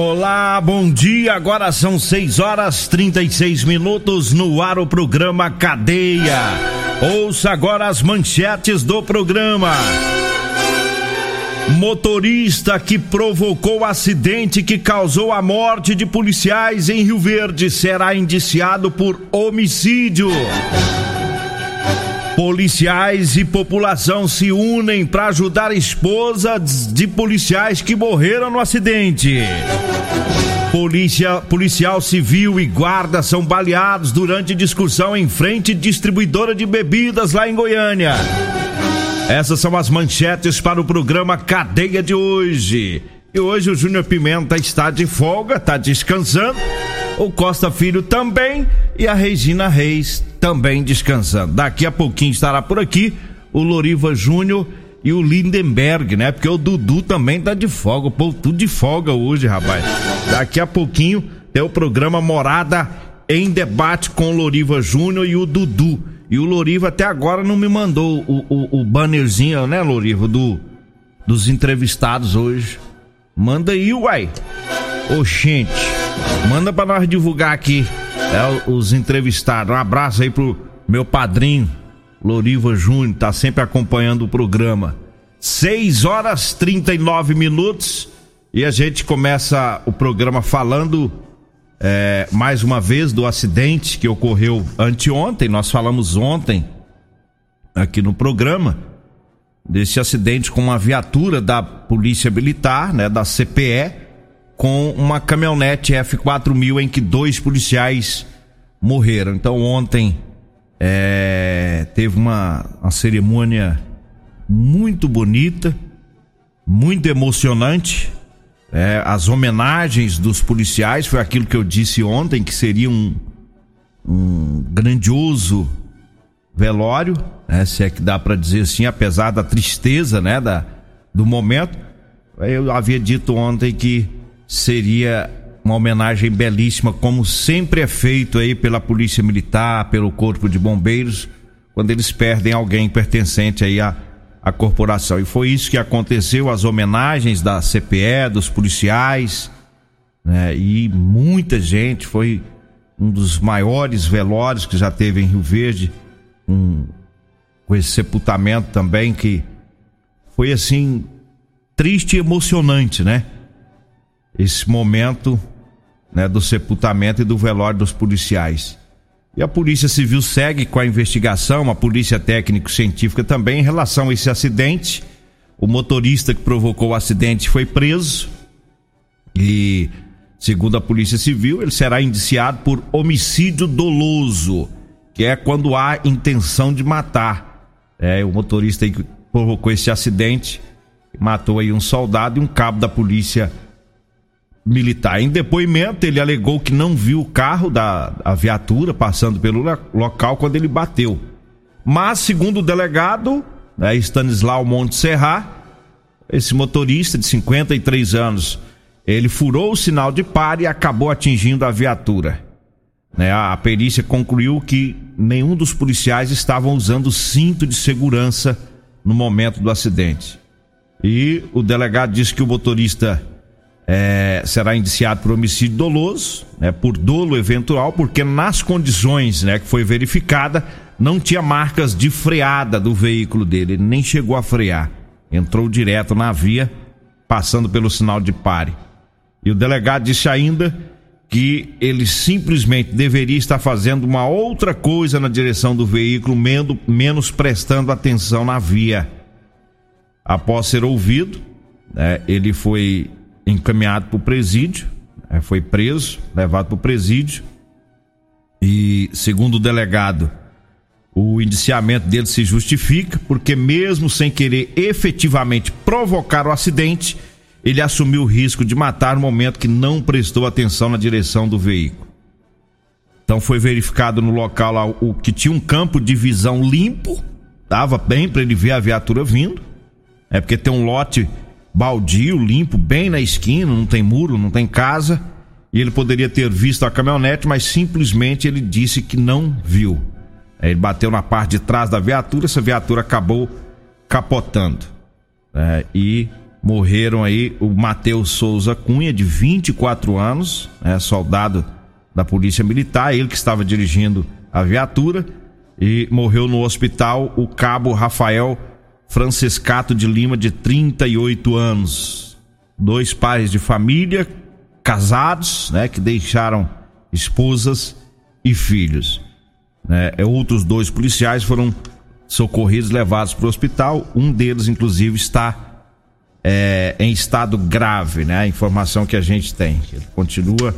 Olá, bom dia. Agora são 6 horas 36 minutos no ar o programa Cadeia. Ouça agora as manchetes do programa. Motorista que provocou acidente que causou a morte de policiais em Rio Verde será indiciado por homicídio. Policiais e população se unem para ajudar esposas de policiais que morreram no acidente. Polícia, policial civil e guarda são baleados durante discussão em frente distribuidora de bebidas lá em Goiânia. Essas são as manchetes para o programa Cadeia de hoje. E hoje o Júnior Pimenta está de folga, está descansando o Costa Filho também e a Regina Reis também descansando. Daqui a pouquinho estará por aqui o Loriva Júnior e o Lindenberg, né? Porque o Dudu também tá de folga, o povo tudo de folga hoje, rapaz. Daqui a pouquinho tem o programa Morada em debate com o Loriva Júnior e o Dudu. E o Loriva até agora não me mandou o, o, o bannerzinho, né, Loriva, do, dos entrevistados hoje. Manda aí, uai. Oxente. Manda pra nós divulgar aqui é, os entrevistados. Um abraço aí pro meu padrinho, Loriva Júnior, tá sempre acompanhando o programa. 6 horas 39 minutos e a gente começa o programa falando é, mais uma vez do acidente que ocorreu anteontem. Nós falamos ontem aqui no programa desse acidente com uma viatura da Polícia Militar, né, da CPE com uma caminhonete F4000 em que dois policiais morreram. Então ontem é, teve uma, uma cerimônia muito bonita, muito emocionante. É, as homenagens dos policiais foi aquilo que eu disse ontem que seria um, um grandioso velório, né, se é que dá para dizer assim, apesar da tristeza, né, da, do momento. Eu havia dito ontem que seria uma homenagem belíssima, como sempre é feito aí pela Polícia Militar, pelo Corpo de Bombeiros, quando eles perdem alguém pertencente aí à, à corporação. E foi isso que aconteceu, as homenagens da CPE, dos policiais, né? E muita gente, foi um dos maiores velórios que já teve em Rio Verde, um, com esse sepultamento também que foi assim triste e emocionante, né? Esse momento né, do sepultamento e do velório dos policiais. E a Polícia Civil segue com a investigação, a Polícia Técnico-Científica também, em relação a esse acidente. O motorista que provocou o acidente foi preso e, segundo a Polícia Civil, ele será indiciado por homicídio doloso, que é quando há intenção de matar. É, o motorista que provocou esse acidente matou aí um soldado e um cabo da Polícia militar. Em depoimento, ele alegou que não viu o carro da viatura passando pelo local quando ele bateu. Mas, segundo o delegado, né, Stanislau Monte Serra, esse motorista de 53 anos, ele furou o sinal de pare e acabou atingindo a viatura. Né, a, a perícia concluiu que nenhum dos policiais estavam usando cinto de segurança no momento do acidente. E o delegado disse que o motorista é, será indiciado por homicídio doloso, né, por dolo eventual, porque nas condições né, que foi verificada, não tinha marcas de freada do veículo dele, ele nem chegou a frear. Entrou direto na via, passando pelo sinal de pare. E o delegado disse ainda que ele simplesmente deveria estar fazendo uma outra coisa na direção do veículo, menos prestando atenção na via. Após ser ouvido, né, ele foi encaminhado para o presídio, né, foi preso, levado para o presídio. E, segundo o delegado, o indiciamento dele se justifica, porque, mesmo sem querer efetivamente provocar o acidente, ele assumiu o risco de matar no momento que não prestou atenção na direção do veículo. Então foi verificado no local lá o que tinha um campo de visão limpo, dava bem para ele ver a viatura vindo. É porque tem um lote baldio, limpo, bem na esquina, não tem muro, não tem casa. E ele poderia ter visto a caminhonete, mas simplesmente ele disse que não viu. Ele bateu na parte de trás da viatura, essa viatura acabou capotando. É, e morreram aí o Matheus Souza Cunha, de 24 anos, é, soldado da Polícia Militar, ele que estava dirigindo a viatura, e morreu no hospital o cabo Rafael Franciscato de Lima, de 38 anos. Dois pais de família, casados, né, que deixaram esposas e filhos. É, outros dois policiais foram socorridos, levados para o hospital. Um deles, inclusive, está é, em estado grave, né? A informação que a gente tem. Ele continua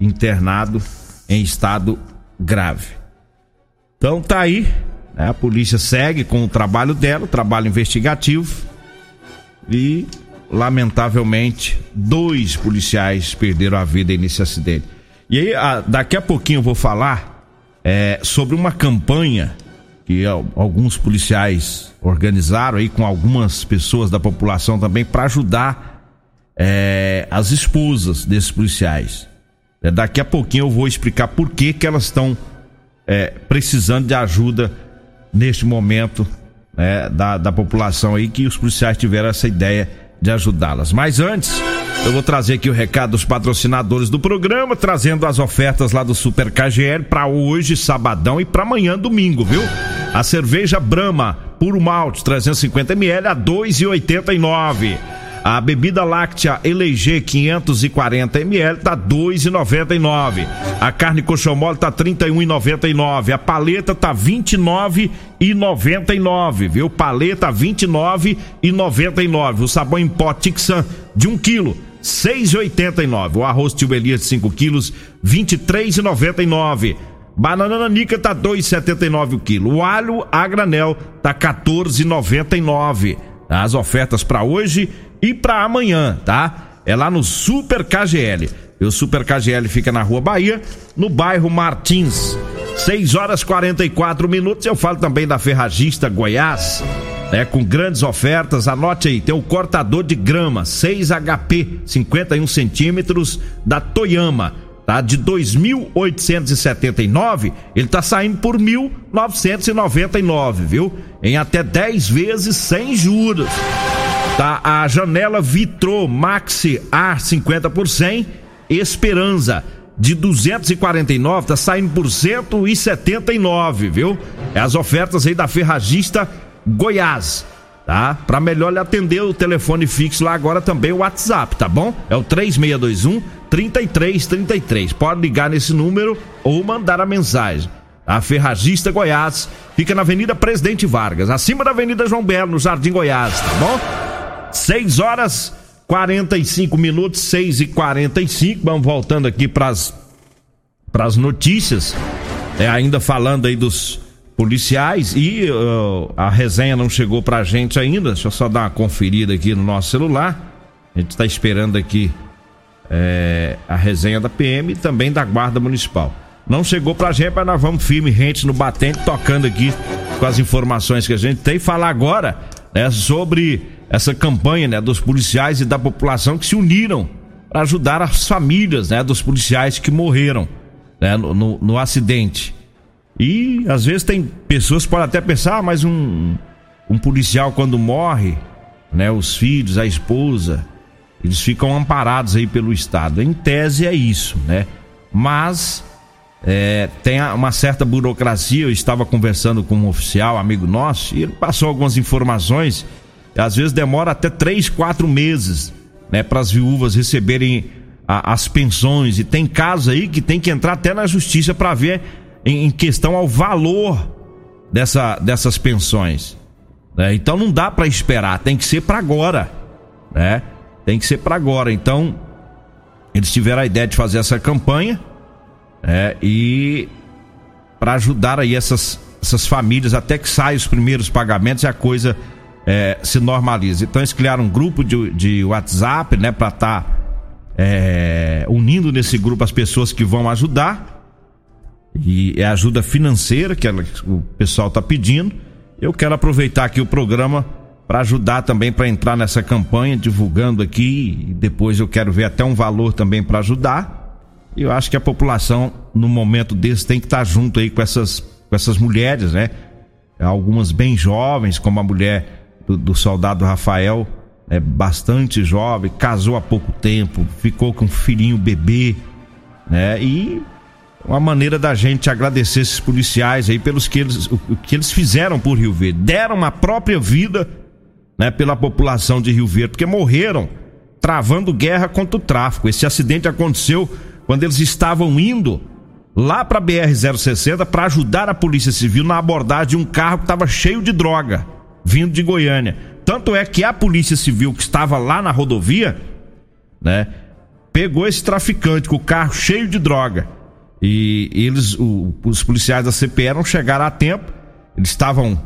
internado em estado grave. Então tá aí, né? A polícia segue com o trabalho dela, o trabalho investigativo. E, lamentavelmente, dois policiais perderam a vida nesse acidente. E aí, daqui a pouquinho eu vou falar é, sobre uma campanha que alguns policiais organizaram aí com algumas pessoas da população também para ajudar é, as esposas desses policiais. É, daqui a pouquinho eu vou explicar por que, que elas estão é, precisando de ajuda neste momento né, da, da população aí que os policiais tiveram essa ideia de ajudá-las. Mas antes eu vou trazer aqui o recado dos patrocinadores do programa, trazendo as ofertas lá do Super KGL para hoje, sabadão e para amanhã, domingo, viu? A cerveja Brahma, puro malte, 350 ml a 2,89. A bebida láctea Eleger 540 ml tá 2,99. A carne coxão mole tá 31,99. A paleta tá 29,99, viu? Paleta 29,99. O sabão em pó Tixan de 1 quilo 6,89. O arroz tio Elias de 5 quilos, 23,99. Banana nanica tá 2,79 o quilo. O alho a granel tá 14,99. As ofertas para hoje e para amanhã, tá? É lá no Super KGL. E o Super KGL fica na Rua Bahia, no bairro Martins. 6 horas 44 minutos. Eu falo também da Ferragista Goiás né, com grandes ofertas. Anote aí, tem o cortador de grama 6 HP, 51 centímetros da Toyama, tá? De 2.879, ele tá saindo por 1.999, viu? Em até 10 vezes sem juros. Tá a janela Vitro Maxi A 50 por 100, Esperança de 249 tá saindo por 179, viu? É as ofertas aí da Ferragista Goiás, tá? Para melhor lhe atender o telefone fixo lá agora também o WhatsApp, tá bom? É o 3621 3333. Pode ligar nesse número ou mandar a mensagem. A Ferragista Goiás fica na Avenida Presidente Vargas, acima da Avenida João Belo, no Jardim Goiás, tá bom? 6 horas 45 minutos, 6 e 45 Vamos voltando aqui para as notícias. É, ainda falando aí dos policiais e uh, a resenha não chegou pra gente ainda. Deixa eu só dar uma conferida aqui no nosso celular. A gente está esperando aqui é, a resenha da PM e também da Guarda Municipal. Não chegou pra gente, mas nós vamos firme, rente no batente, tocando aqui com as informações que a gente tem. Falar agora né, sobre essa campanha né, dos policiais e da população que se uniram para ajudar as famílias né, dos policiais que morreram né, no, no, no acidente. E às vezes tem pessoas que podem até pensar, ah, mas um, um policial quando morre, né, os filhos, a esposa, eles ficam amparados aí pelo Estado. Em tese é isso, né? Mas é, tem uma certa burocracia. Eu estava conversando com um oficial, amigo nosso, e ele passou algumas informações. Às vezes demora até três, quatro meses, né, para as viúvas receberem a, as pensões. E tem casos aí que tem que entrar até na justiça para ver em, em questão ao valor dessa, dessas pensões. Né? Então não dá para esperar, tem que ser para agora, né? Tem que ser para agora. Então eles tiveram a ideia de fazer essa campanha né? e para ajudar aí essas, essas famílias até que saiam os primeiros pagamentos e a coisa é, se normalize. Então eles criaram um grupo de, de WhatsApp, né, para estar tá, é, unindo nesse grupo as pessoas que vão ajudar. E é ajuda financeira que ela, o pessoal está pedindo. Eu quero aproveitar aqui o programa para ajudar também para entrar nessa campanha, divulgando aqui. E depois eu quero ver até um valor também para ajudar. Eu acho que a população, no momento desse, tem que estar tá junto aí com essas, com essas mulheres, né? Algumas bem jovens, como a mulher do, do soldado Rafael, é bastante jovem, casou há pouco tempo, ficou com um filhinho bebê, né? E uma maneira da gente agradecer esses policiais aí pelos que eles, o, o que eles fizeram por Rio Verde, deram uma própria vida, né, pela população de Rio Verde, porque morreram travando guerra contra o tráfico. Esse acidente aconteceu quando eles estavam indo lá para BR 060 para ajudar a Polícia Civil na abordagem de um carro que estava cheio de droga vindo de Goiânia. Tanto é que a Polícia Civil que estava lá na rodovia, né, pegou esse traficante com o carro cheio de droga. E eles, o, os policiais da CPE não chegaram a tempo. Eles estavam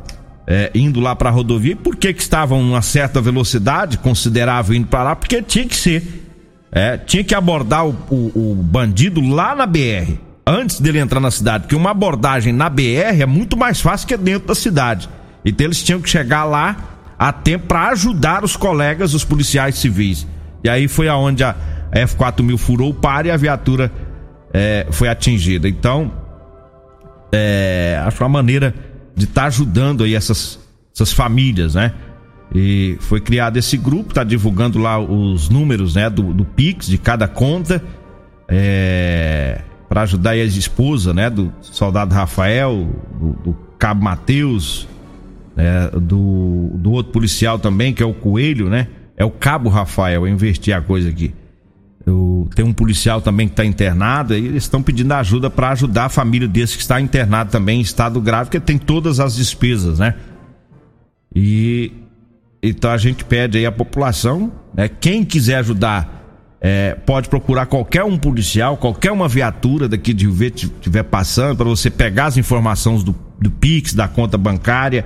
é, indo lá para a rodovia. E por que que estavam uma certa velocidade considerável indo para lá? Porque tinha que ser. É, tinha que abordar o, o, o bandido lá na BR antes dele entrar na cidade, porque uma abordagem na BR é muito mais fácil que dentro da cidade. Então eles tinham que chegar lá a tempo para ajudar os colegas, os policiais civis. E aí foi aonde a F4000 furou o par e a viatura é, foi atingida. Então, é, acho uma maneira de estar tá ajudando aí essas, essas famílias, né? E foi criado esse grupo, tá divulgando lá os números, né, do, do Pix de cada conta, é, para ajudar aí a esposa, né, do soldado Rafael, do, do cabo Mateus, né, do, do outro policial também, que é o Coelho, né? É o Cabo Rafael, eu investi a coisa aqui. Eu, tem um policial também que está internado e eles estão pedindo ajuda para ajudar a família desse que está internado também em estado grave, porque tem todas as despesas, né? E então a gente pede aí à população, né? Quem quiser ajudar, é, pode procurar qualquer um policial, qualquer uma viatura daqui de Rio Verde estiver passando, para você pegar as informações do, do Pix, da conta bancária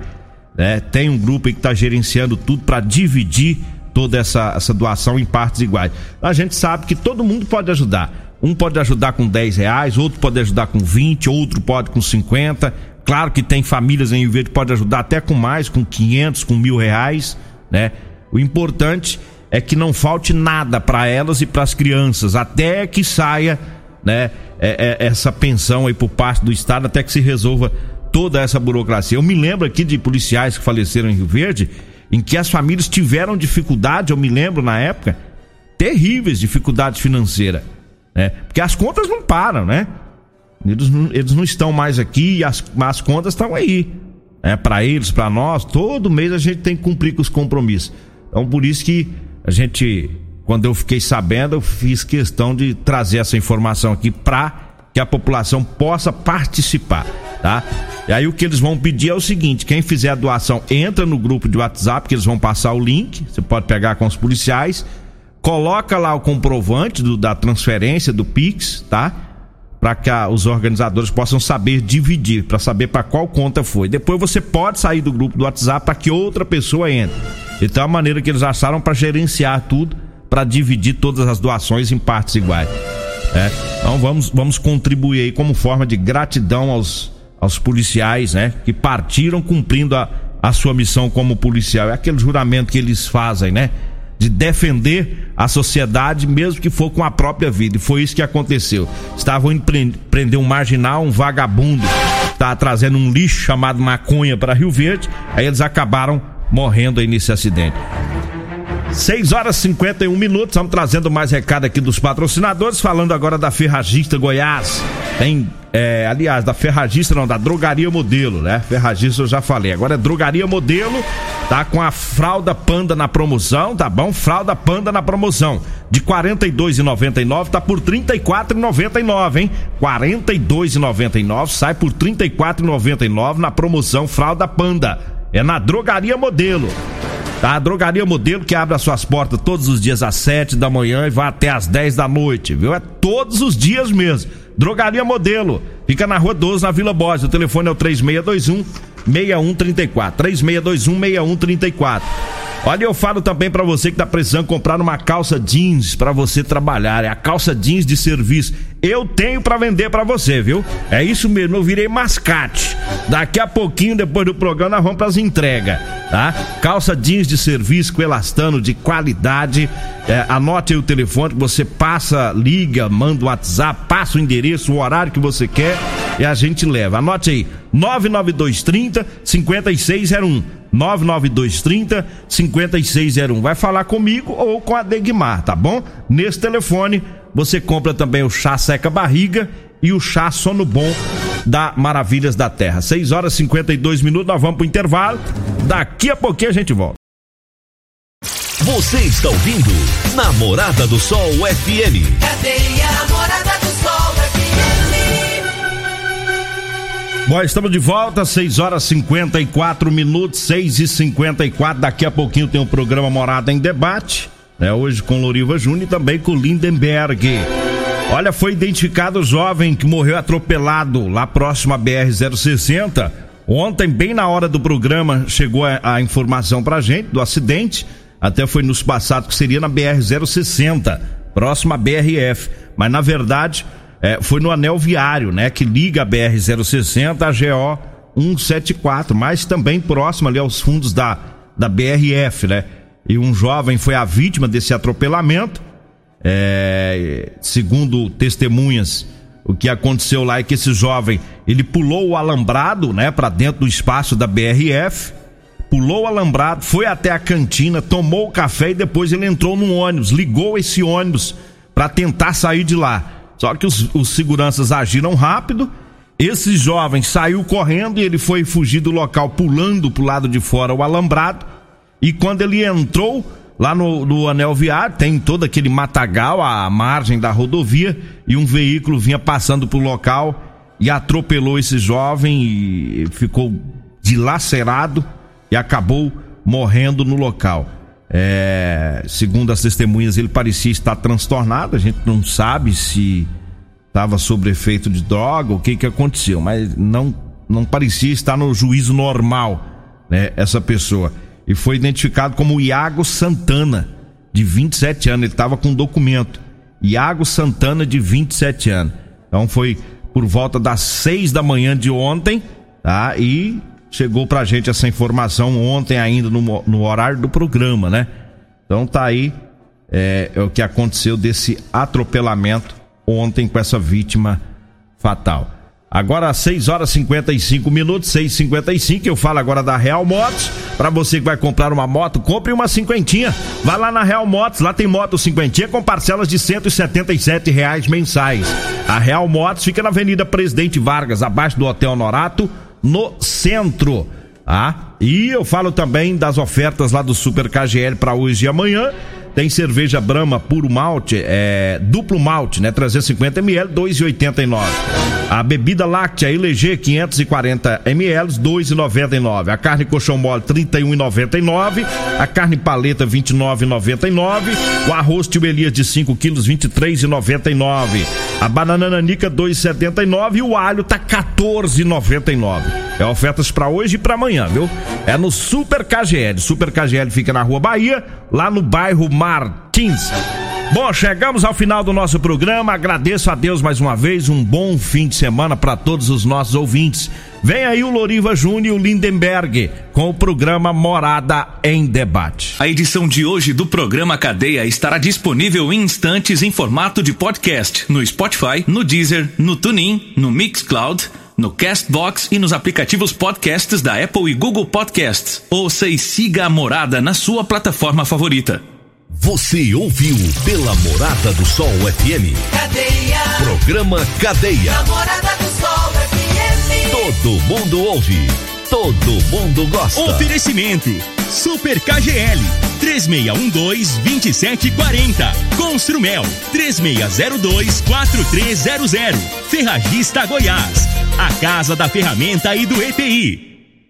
né? Tem um grupo que está gerenciando tudo para dividir toda essa, essa doação em partes iguais. A gente sabe que todo mundo pode ajudar. Um pode ajudar com 10 reais, outro pode ajudar com 20, outro pode com 50. Claro que tem famílias em Rio Verde que pode ajudar até com mais, com 500, com mil reais, né? O importante é que não falte nada para elas e para as crianças, até que saia, né? É, é, essa pensão aí por parte do Estado, até que se resolva toda essa burocracia. Eu me lembro aqui de policiais que faleceram em Rio Verde, em que as famílias tiveram dificuldade, eu me lembro na época, terríveis dificuldades financeiras, né? Porque as contas não param, né? Eles não, eles não estão mais aqui e as, as contas estão aí. É, para eles, para nós, todo mês a gente tem que cumprir com os compromissos. Então por isso que a gente, quando eu fiquei sabendo, eu fiz questão de trazer essa informação aqui para que a população possa participar, tá? E aí o que eles vão pedir é o seguinte: quem fizer a doação entra no grupo de WhatsApp que eles vão passar o link, você pode pegar com os policiais, coloca lá o comprovante do, da transferência do Pix, tá? Para que a, os organizadores possam saber dividir, para saber para qual conta foi. Depois você pode sair do grupo do WhatsApp para que outra pessoa entre. Então é a maneira que eles acharam para gerenciar tudo, para dividir todas as doações em partes iguais. É, então vamos, vamos contribuir aí como forma de gratidão aos, aos policiais, né? Que partiram cumprindo a, a sua missão como policial. É aquele juramento que eles fazem, né? De defender a sociedade, mesmo que for com a própria vida. E foi isso que aconteceu. Estavam indo prender um marginal, um vagabundo, tá trazendo um lixo chamado maconha para Rio Verde. Aí eles acabaram morrendo aí nesse acidente. 6 horas e 51 minutos, estamos trazendo mais recado aqui dos patrocinadores, falando agora da Ferragista Goiás. Tem, é, aliás, da Ferragista não, da Drogaria Modelo, né? Ferragista eu já falei. Agora é Drogaria Modelo, tá com a fralda panda na promoção, tá bom? Fralda panda na promoção. De R$ 42,99 tá por R$ 34,99, hein? R$ 42,99 sai por R$ 34,99 na promoção Fralda Panda. É na Drogaria Modelo. Tá? A Drogaria Modelo que abre as suas portas todos os dias às 7 da manhã e vai até às 10 da noite, viu? É todos os dias mesmo. Drogaria Modelo. Fica na Rua 12, na Vila Borges. O telefone é o 3621 6134. 3621 6134. Olha, eu falo também para você que tá precisando comprar uma calça jeans para você trabalhar. É a calça jeans de serviço. Eu tenho para vender para você, viu? É isso mesmo, eu virei mascate. Daqui a pouquinho, depois do programa, nós vamos pras entregas, tá? Calça jeans de serviço com elastano de qualidade. É, anote aí o telefone você passa, liga, manda o WhatsApp, passa o endereço, o horário que você quer e a gente leva. Anote aí, 99230 5601. 99230 5601. Vai falar comigo ou com a Degmar, tá bom? Nesse telefone você compra também o chá seca barriga e o chá sono bom da Maravilhas da Terra. 6 horas e 52 minutos, nós vamos pro intervalo. Daqui a pouquinho a gente volta. Você está ouvindo Namorada do Sol FM. Cadê a Namorada Bom, estamos de volta, 6 horas 54 minutos, 6 e 54 Daqui a pouquinho tem o programa Morada em Debate, né? Hoje com Loriva Júnior e também com Lindenberg. Olha, foi identificado o jovem que morreu atropelado lá próximo à BR-060. Ontem, bem na hora do programa, chegou a, a informação pra gente do acidente. Até foi nos passado que seria na BR-060, próximo à BRF. Mas na verdade é, foi no anel viário, né? Que liga a BR-060 a GO 174, mas também próximo ali aos fundos da, da BRF, né? E um jovem foi a vítima desse atropelamento. É, segundo testemunhas, o que aconteceu lá é que esse jovem ele pulou o alambrado, né, para dentro do espaço da BRF, pulou o alambrado, foi até a cantina, tomou o café e depois ele entrou num ônibus, ligou esse ônibus para tentar sair de lá. Só que os, os seguranças agiram rápido. Esse jovem saiu correndo e ele foi fugir do local pulando pro lado de fora o alambrado. E quando ele entrou lá no, no anel viário, tem todo aquele matagal à margem da rodovia e um veículo vinha passando pro local e atropelou esse jovem e ficou dilacerado e acabou morrendo no local. É, segundo as testemunhas, ele parecia estar transtornado. A gente não sabe se estava sob efeito de droga, o que que aconteceu, mas não não parecia estar no juízo normal, né? Essa pessoa e foi identificado como Iago Santana, de 27 anos. Ele estava com documento. Iago Santana, de 27 anos. Então foi por volta das 6 da manhã de ontem, tá? E chegou pra gente essa informação ontem ainda no, no horário do programa, né? Então tá aí é, é, o que aconteceu desse atropelamento ontem com essa vítima fatal. Agora às 6 horas e 55 minutos, 6 55 eu falo agora da Real Motos. Para você que vai comprar uma moto, compre uma cinquentinha. Vai lá na Real Motos, lá tem moto cinquentinha com parcelas de 177 reais mensais. A Real Motos fica na Avenida Presidente Vargas, abaixo do Hotel Norato, no centro. Ah, e eu falo também das ofertas lá do Super KGL para hoje e amanhã. Tem cerveja Brahma puro malte, é, duplo malte, né? 350 ml, 2,89. A bebida láctea LG 540 ml, 2,99. A carne colchão mole 31,99. A carne paleta 29,99. O arroz tio Elias de 5 quilos 23,99. A banana nanica 2,79 e o alho tá 14,99. É ofertas para hoje e para amanhã, viu? É no Super KGL. Super KGL fica na Rua Bahia, lá no bairro Martins. Bom, chegamos ao final do nosso programa. Agradeço a Deus mais uma vez. Um bom fim de semana para todos os nossos ouvintes. Vem aí o Loriva Júnior Lindenberg com o programa Morada em Debate. A edição de hoje do programa Cadeia estará disponível em instantes em formato de podcast no Spotify, no Deezer, no TuneIn, no Mixcloud, no Castbox e nos aplicativos podcasts da Apple e Google Podcasts. Ouça e siga a Morada na sua plataforma favorita. Você ouviu pela Morada do Sol FM. Cadeia. Programa Cadeia. Namorada do Sol FM. Todo mundo ouve. Todo mundo gosta. Oferecimento. Super KGL 3612-2740. Construmel 3602-4300. Ferragista Goiás. A Casa da Ferramenta e do ETI.